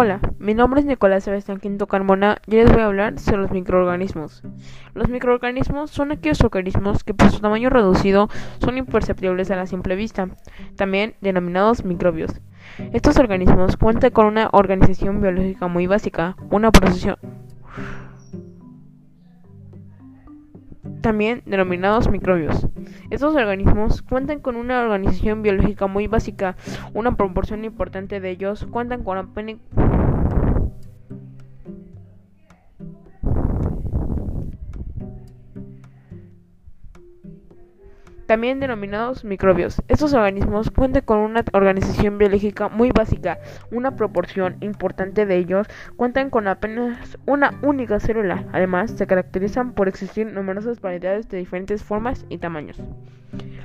Hola, mi nombre es Nicolás Sebastián Quinto Carmona y les voy a hablar sobre los microorganismos. Los microorganismos son aquellos organismos que por su tamaño reducido son imperceptibles a la simple vista, también denominados microbios. Estos organismos cuentan con una organización biológica muy básica, una procesión también denominados microbios. Estos organismos cuentan con una organización biológica muy básica. Una proporción importante de ellos cuentan con apenas también denominados microbios. Estos organismos cuentan con una organización biológica muy básica. Una proporción importante de ellos cuentan con apenas una única célula. Además, se caracterizan por existir numerosas variedades de diferentes formas y tamaños.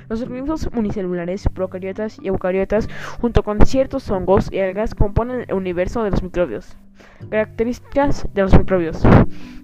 Los organismos unicelulares, procariotas y eucariotas, junto con ciertos hongos y algas, componen el universo de los microbios. Características de los microbios.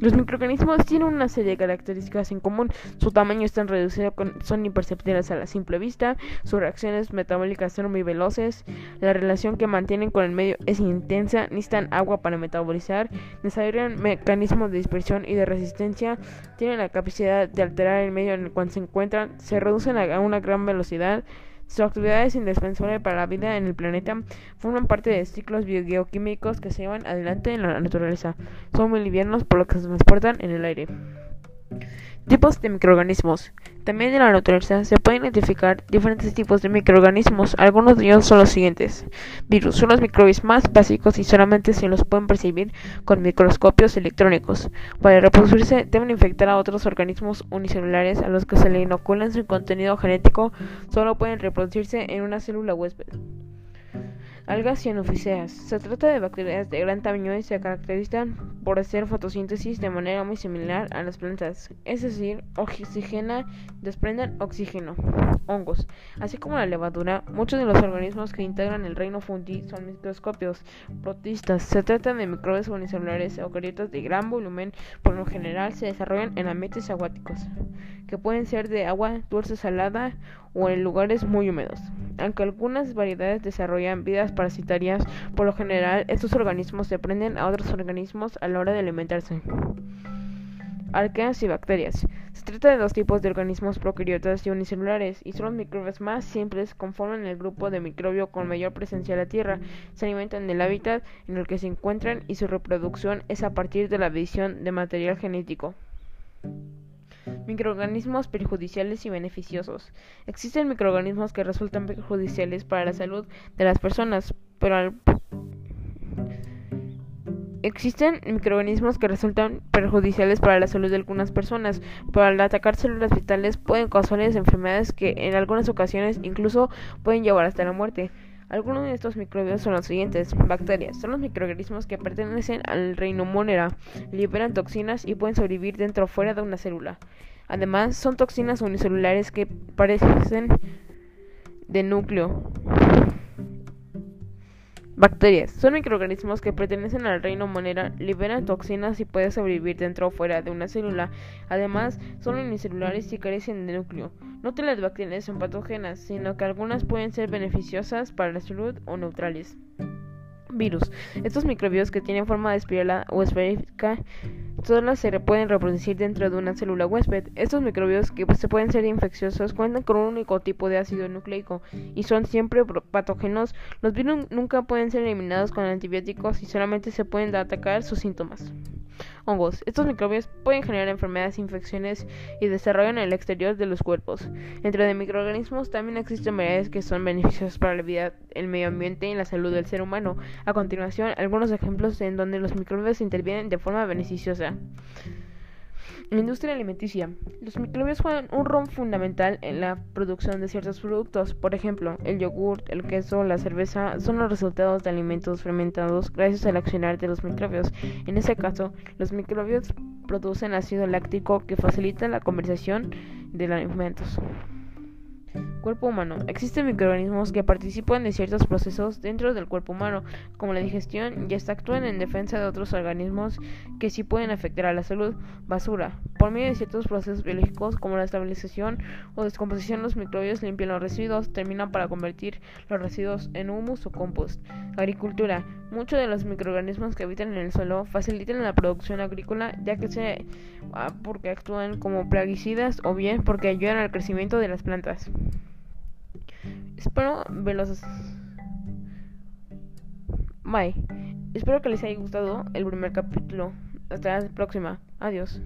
Los microorganismos tienen una serie de características en común. Su tamaño es tan reducido que son imperceptibles a la simple vista. Sus reacciones metabólicas son muy veloces. La relación que mantienen con el medio es intensa. Necesitan agua para metabolizar. Desarrollan mecanismos de dispersión y de resistencia. Tienen la capacidad de alterar el medio en el cual se encuentran. Se reducen a una gran velocidad. Su actividad es indispensable para la vida en el planeta. Forman parte de ciclos biogeoquímicos que se llevan adelante en la naturaleza. Son muy livianos por lo que se transportan en el aire. Tipos de microorganismos. También en la naturaleza se pueden identificar diferentes tipos de microorganismos. Algunos de ellos son los siguientes. Virus son los microbios más básicos y solamente se los pueden percibir con microscopios electrónicos. Para reproducirse deben infectar a otros organismos unicelulares a los que se le inoculan su contenido genético. Solo pueden reproducirse en una célula huésped. Algas cianofíseas. Se trata de bacterias de gran tamaño y se caracterizan por hacer fotosíntesis de manera muy similar a las plantas, es decir, oxigena, desprenden oxígeno. Hongos. Así como la levadura, muchos de los organismos que integran el reino fungi son microscopios protistas. Se trata de microbios unicelulares eucariotas de gran volumen, por lo general se desarrollan en ambientes acuáticos, que pueden ser de agua dulce salada o en lugares muy húmedos. Aunque algunas variedades desarrollan vidas parasitarias, por lo general estos organismos dependen a otros organismos a la hora de alimentarse. Arqueas y bacterias. Se trata de dos tipos de organismos procariotas y unicelulares, y son los microbios más simples, conforman el grupo de microbio con mayor presencia en la Tierra. Se alimentan del hábitat en el que se encuentran y su reproducción es a partir de la adición de material genético. Microorganismos perjudiciales y beneficiosos. Existen microorganismos que resultan perjudiciales para la salud de las personas, pero al Existen microorganismos que resultan perjudiciales para la salud de algunas personas, pero al atacar células vitales pueden causarles enfermedades que en algunas ocasiones incluso pueden llevar hasta la muerte. Algunos de estos microbios son los siguientes. Bacterias. Son los microorganismos que pertenecen al reino Monera. Liberan toxinas y pueden sobrevivir dentro o fuera de una célula. Además, son toxinas unicelulares que parecen de núcleo. Bacterias. Son microorganismos que pertenecen al reino Monera, liberan toxinas y pueden sobrevivir dentro o fuera de una célula. Además, son unicelulares y carecen de núcleo. No todas las bacterias son patógenas, sino que algunas pueden ser beneficiosas para la salud o neutrales. Virus. Estos microbios que tienen forma de espiral o esférica solo se pueden reproducir dentro de una célula huésped. Estos microbios que se pueden ser infecciosos cuentan con un único tipo de ácido nucleico y son siempre patógenos. Los virus nunca pueden ser eliminados con antibióticos y solamente se pueden atacar sus síntomas. Hongos. Estos microbios pueden generar enfermedades, infecciones y desarrollan en el exterior de los cuerpos. Entre de microorganismos también existen variedades que son beneficiosas para la vida, el medio ambiente y la salud del ser humano. A continuación, algunos ejemplos en donde los microbios intervienen de forma beneficiosa. Industria alimenticia. Los microbios juegan un rol fundamental en la producción de ciertos productos. Por ejemplo, el yogur, el queso, la cerveza son los resultados de alimentos fermentados gracias al accionar de los microbios. En ese caso, los microbios producen ácido láctico que facilita la conversación de los alimentos. Cuerpo humano. Existen microorganismos que participan de ciertos procesos dentro del cuerpo humano, como la digestión, y hasta actúan en defensa de otros organismos que sí pueden afectar a la salud. Basura. Por medio de ciertos procesos biológicos como la estabilización o descomposición, los microbios limpian los residuos, terminan para convertir los residuos en humus o compost. Agricultura. Muchos de los microorganismos que habitan en el suelo facilitan la producción agrícola ya que se ah, porque actúan como plaguicidas o bien porque ayudan al crecimiento de las plantas. Espero verlos. Bye. Espero que les haya gustado el primer capítulo. Hasta la próxima. Adiós.